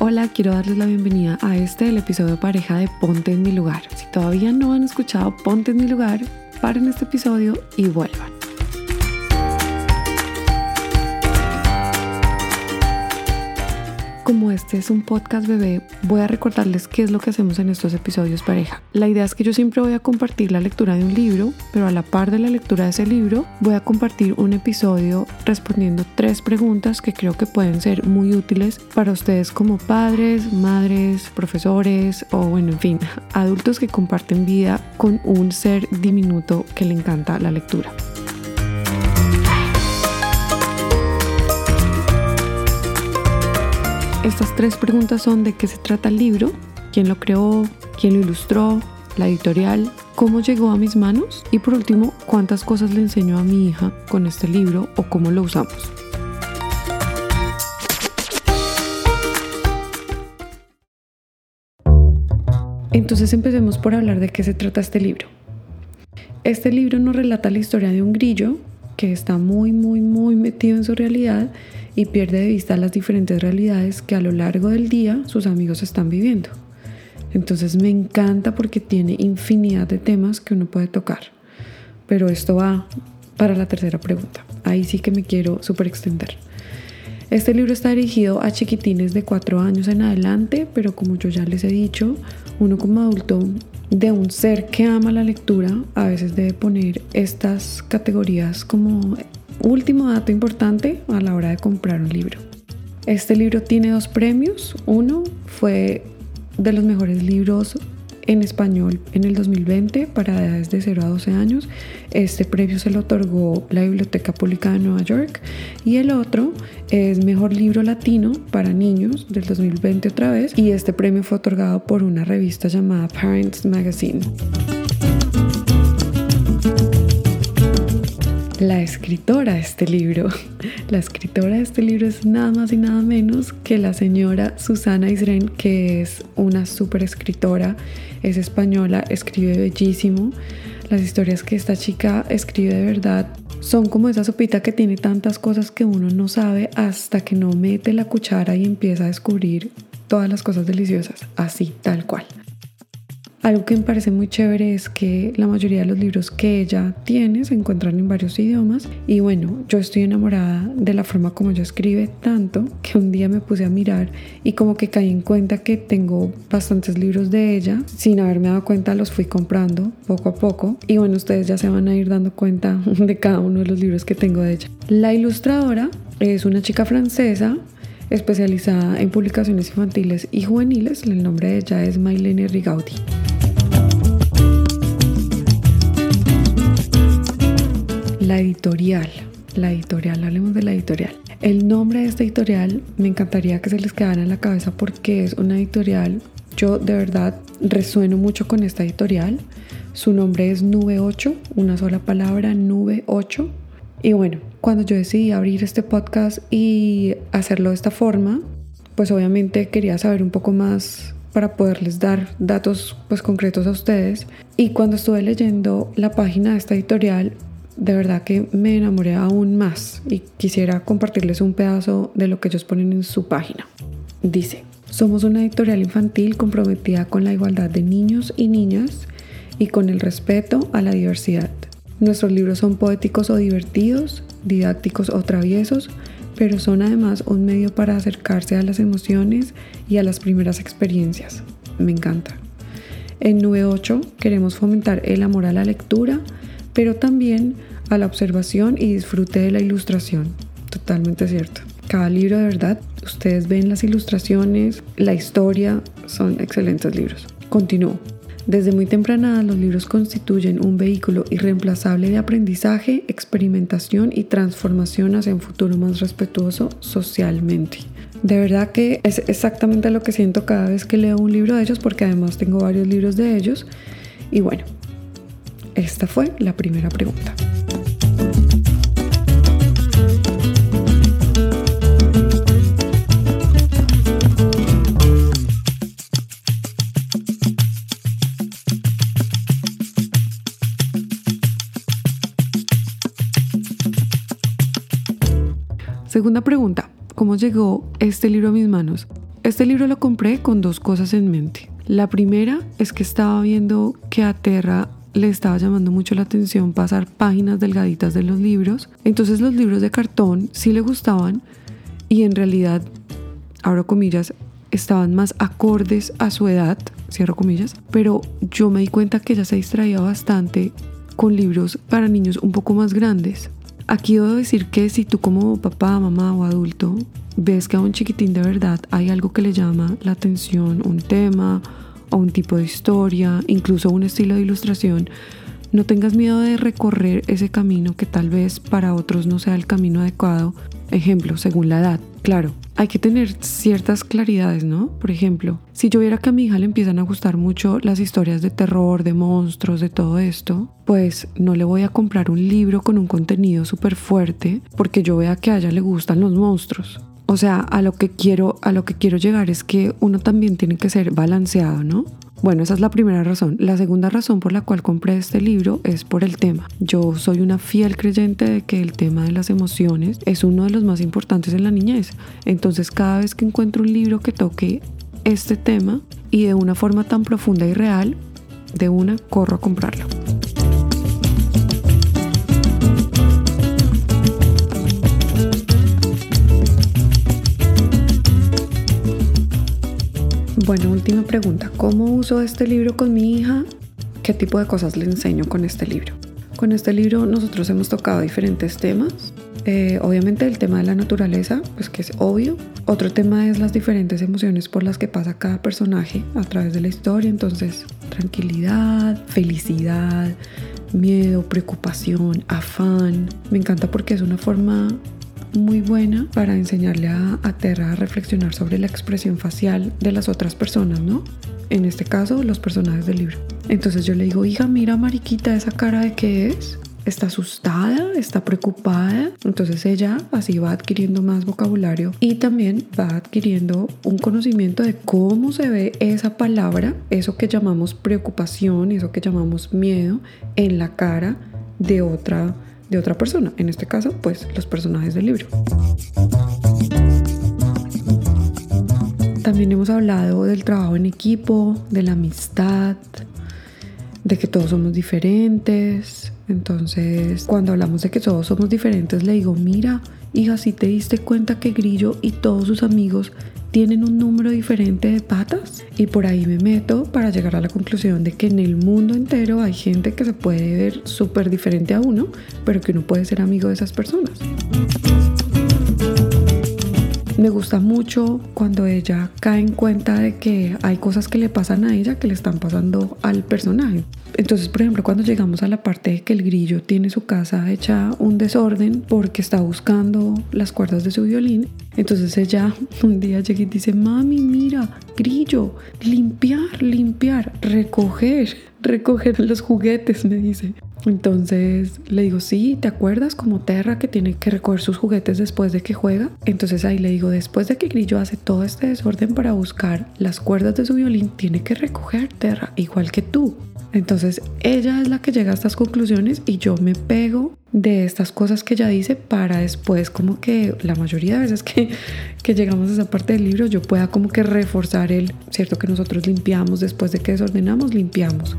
Hola, quiero darles la bienvenida a este, el episodio pareja de Ponte en mi lugar. Si todavía no han escuchado Ponte en mi lugar, paren este episodio y vuelvan. Como este es un podcast bebé, voy a recordarles qué es lo que hacemos en estos episodios pareja. La idea es que yo siempre voy a compartir la lectura de un libro, pero a la par de la lectura de ese libro voy a compartir un episodio respondiendo tres preguntas que creo que pueden ser muy útiles para ustedes como padres, madres, profesores o bueno, en fin, adultos que comparten vida con un ser diminuto que le encanta la lectura. Estas tres preguntas son de qué se trata el libro, quién lo creó, quién lo ilustró, la editorial, cómo llegó a mis manos y por último, cuántas cosas le enseñó a mi hija con este libro o cómo lo usamos. Entonces empecemos por hablar de qué se trata este libro. Este libro nos relata la historia de un grillo que está muy, muy, muy metido en su realidad y pierde de vista las diferentes realidades que a lo largo del día sus amigos están viviendo. Entonces me encanta porque tiene infinidad de temas que uno puede tocar. Pero esto va para la tercera pregunta. Ahí sí que me quiero super extender. Este libro está dirigido a chiquitines de cuatro años en adelante, pero como yo ya les he dicho, uno como adulto de un ser que ama la lectura a veces debe poner estas categorías como Último dato importante a la hora de comprar un libro. Este libro tiene dos premios. Uno fue de los mejores libros en español en el 2020 para edades de 0 a 12 años. Este premio se lo otorgó la Biblioteca Pública de Nueva York. Y el otro es Mejor Libro Latino para Niños del 2020 otra vez. Y este premio fue otorgado por una revista llamada Parents Magazine. La escritora de este libro. La escritora de este libro es nada más y nada menos que la señora Susana Isren, que es una súper escritora, es española, escribe bellísimo. Las historias que esta chica escribe de verdad son como esa sopita que tiene tantas cosas que uno no sabe hasta que no mete la cuchara y empieza a descubrir todas las cosas deliciosas, así, tal cual. Algo que me parece muy chévere es que la mayoría de los libros que ella tiene se encuentran en varios idiomas. Y bueno, yo estoy enamorada de la forma como ella escribe tanto que un día me puse a mirar y como que caí en cuenta que tengo bastantes libros de ella, sin haberme dado cuenta los fui comprando poco a poco. Y bueno, ustedes ya se van a ir dando cuenta de cada uno de los libros que tengo de ella. La ilustradora es una chica francesa especializada en publicaciones infantiles y juveniles. El nombre de ella es Maylene Rigaudi. La editorial. La editorial, hablemos de la editorial. El nombre de esta editorial me encantaría que se les quedara en la cabeza porque es una editorial. Yo de verdad resueno mucho con esta editorial. Su nombre es Nube 8, una sola palabra, Nube 8. Y bueno, cuando yo decidí abrir este podcast y hacerlo de esta forma, pues obviamente quería saber un poco más para poderles dar datos pues concretos a ustedes. Y cuando estuve leyendo la página de esta editorial, de verdad que me enamoré aún más y quisiera compartirles un pedazo de lo que ellos ponen en su página. Dice, somos una editorial infantil comprometida con la igualdad de niños y niñas y con el respeto a la diversidad. Nuestros libros son poéticos o divertidos, didácticos o traviesos, pero son además un medio para acercarse a las emociones y a las primeras experiencias. Me encanta. En 9.8 queremos fomentar el amor a la lectura, pero también a la observación y disfrute de la ilustración. Totalmente cierto. Cada libro de verdad, ustedes ven las ilustraciones, la historia, son excelentes libros. Continúo. Desde muy temprana los libros constituyen un vehículo irreemplazable de aprendizaje, experimentación y transformación hacia un futuro más respetuoso socialmente. De verdad que es exactamente lo que siento cada vez que leo un libro de ellos porque además tengo varios libros de ellos. Y bueno, esta fue la primera pregunta. Segunda pregunta, ¿cómo llegó este libro a mis manos? Este libro lo compré con dos cosas en mente. La primera es que estaba viendo que a Terra le estaba llamando mucho la atención pasar páginas delgaditas de los libros. Entonces los libros de cartón sí le gustaban y en realidad, abro comillas, estaban más acordes a su edad, cierro comillas, pero yo me di cuenta que ella se distraía bastante con libros para niños un poco más grandes. Aquí debo decir que si tú como papá, mamá o adulto ves que a un chiquitín de verdad hay algo que le llama la atención, un tema o un tipo de historia, incluso un estilo de ilustración, no tengas miedo de recorrer ese camino que tal vez para otros no sea el camino adecuado. Ejemplo, según la edad. Claro, hay que tener ciertas claridades, ¿no? Por ejemplo, si yo viera que a mi hija le empiezan a gustar mucho las historias de terror, de monstruos, de todo esto, pues no le voy a comprar un libro con un contenido súper fuerte porque yo vea que a ella le gustan los monstruos. O sea, a lo que quiero, a lo que quiero llegar es que uno también tiene que ser balanceado, ¿no? Bueno, esa es la primera razón. La segunda razón por la cual compré este libro es por el tema. Yo soy una fiel creyente de que el tema de las emociones es uno de los más importantes en la niñez. Entonces, cada vez que encuentro un libro que toque este tema y de una forma tan profunda y real, de una corro a comprarlo. Bueno, última pregunta. ¿Cómo uso este libro con mi hija? ¿Qué tipo de cosas le enseño con este libro? Con este libro nosotros hemos tocado diferentes temas. Eh, obviamente el tema de la naturaleza, pues que es obvio. Otro tema es las diferentes emociones por las que pasa cada personaje a través de la historia. Entonces, tranquilidad, felicidad, miedo, preocupación, afán. Me encanta porque es una forma muy buena para enseñarle a, a Terra a reflexionar sobre la expresión facial de las otras personas, ¿no? En este caso, los personajes del libro. Entonces yo le digo, hija, mira, Mariquita, esa cara de qué es. Está asustada, está preocupada. Entonces ella así va adquiriendo más vocabulario y también va adquiriendo un conocimiento de cómo se ve esa palabra, eso que llamamos preocupación, eso que llamamos miedo, en la cara de otra de otra persona, en este caso, pues los personajes del libro. También hemos hablado del trabajo en equipo, de la amistad, de que todos somos diferentes. Entonces, cuando hablamos de que todos somos diferentes, le digo, mira, hija, si te diste cuenta que Grillo y todos sus amigos tienen un número diferente de patas y por ahí me meto para llegar a la conclusión de que en el mundo entero hay gente que se puede ver súper diferente a uno, pero que uno puede ser amigo de esas personas. Me gusta mucho cuando ella cae en cuenta de que hay cosas que le pasan a ella que le están pasando al personaje. Entonces, por ejemplo, cuando llegamos a la parte de que el grillo tiene su casa hecha un desorden porque está buscando las cuerdas de su violín, entonces ella un día llega y dice, mami, mira, grillo, limpiar, limpiar, recoger, recoger los juguetes, me dice. Entonces le digo, sí, ¿te acuerdas como Terra que tiene que recoger sus juguetes después de que juega? Entonces ahí le digo, después de que Grillo hace todo este desorden para buscar las cuerdas de su violín, tiene que recoger Terra, igual que tú. Entonces ella es la que llega a estas conclusiones y yo me pego de estas cosas que ella dice para después como que la mayoría de veces que, que llegamos a esa parte del libro yo pueda como que reforzar el, cierto que nosotros limpiamos después de que desordenamos, limpiamos.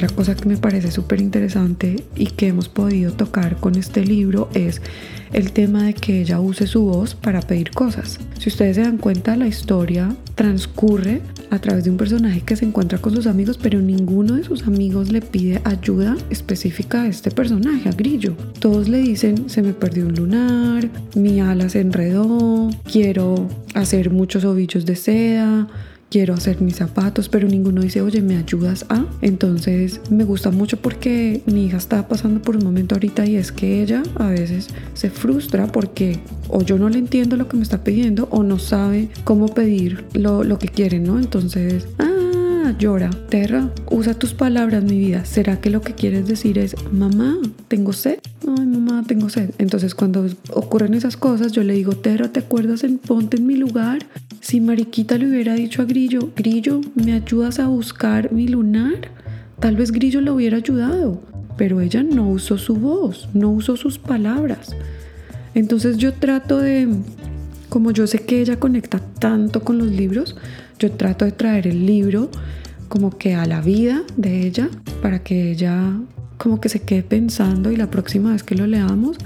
Otra cosa que me parece súper interesante y que hemos podido tocar con este libro es el tema de que ella use su voz para pedir cosas. Si ustedes se dan cuenta, la historia transcurre a través de un personaje que se encuentra con sus amigos, pero ninguno de sus amigos le pide ayuda específica a este personaje, a Grillo. Todos le dicen, se me perdió un lunar, mi ala se enredó, quiero hacer muchos ovillos de seda, quiero hacer mis zapatos, pero ninguno dice, oye, ¿me ayudas a? Entonces me gusta mucho porque mi hija está pasando por un momento ahorita y es que ella a veces se frustra porque o yo no le entiendo lo que me está pidiendo o no sabe cómo pedir lo, lo que quiere, ¿no? Entonces, ah, llora. Terra, usa tus palabras, mi vida. ¿Será que lo que quieres decir es, mamá, tengo sed? Ay, mamá, tengo sed. Entonces, cuando ocurren esas cosas, yo le digo, Terra, ¿te acuerdas en ponte en mi lugar? Si Mariquita le hubiera dicho a Grillo, Grillo, ¿me ayudas a buscar mi lunar? Tal vez Grillo le hubiera ayudado, pero ella no usó su voz, no usó sus palabras. Entonces yo trato de, como yo sé que ella conecta tanto con los libros, yo trato de traer el libro como que a la vida de ella para que ella como que se quede pensando y la próxima vez que lo leamos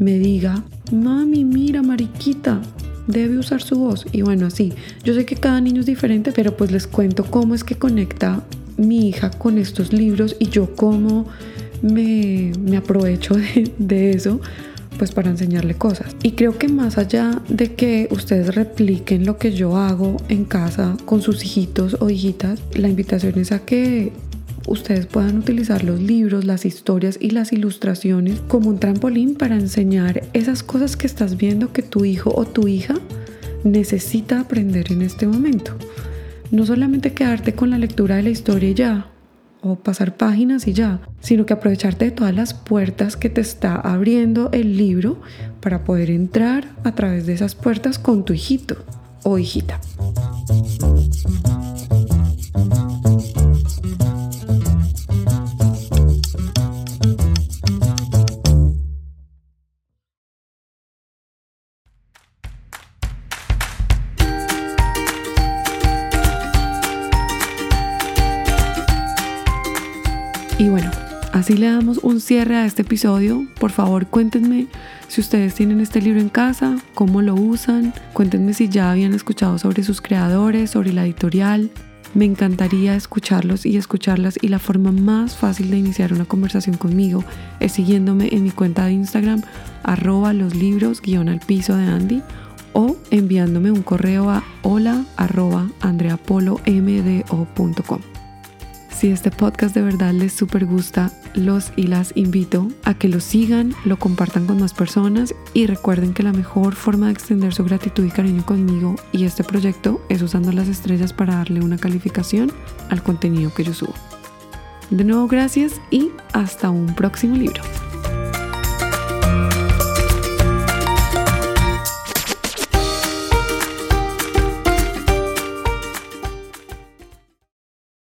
me diga, mami, mira, mariquita, debe usar su voz. Y bueno, así, yo sé que cada niño es diferente, pero pues les cuento cómo es que conecta mi hija con estos libros y yo cómo me, me aprovecho de, de eso pues para enseñarle cosas. Y creo que más allá de que ustedes repliquen lo que yo hago en casa con sus hijitos o hijitas, la invitación es a que ustedes puedan utilizar los libros, las historias y las ilustraciones como un trampolín para enseñar esas cosas que estás viendo que tu hijo o tu hija necesita aprender en este momento. No solamente quedarte con la lectura de la historia y ya, o pasar páginas y ya, sino que aprovecharte de todas las puertas que te está abriendo el libro para poder entrar a través de esas puertas con tu hijito o hijita. Así le damos un cierre a este episodio. Por favor, cuéntenme si ustedes tienen este libro en casa, cómo lo usan. Cuéntenme si ya habían escuchado sobre sus creadores, sobre la editorial. Me encantaría escucharlos y escucharlas y la forma más fácil de iniciar una conversación conmigo es siguiéndome en mi cuenta de Instagram arroba los libros guion al piso de Andy o enviándome un correo a hola arroba. Si este podcast de verdad les super gusta, los y las invito a que lo sigan, lo compartan con más personas y recuerden que la mejor forma de extender su gratitud y cariño conmigo y este proyecto es usando las estrellas para darle una calificación al contenido que yo subo. De nuevo, gracias y hasta un próximo libro.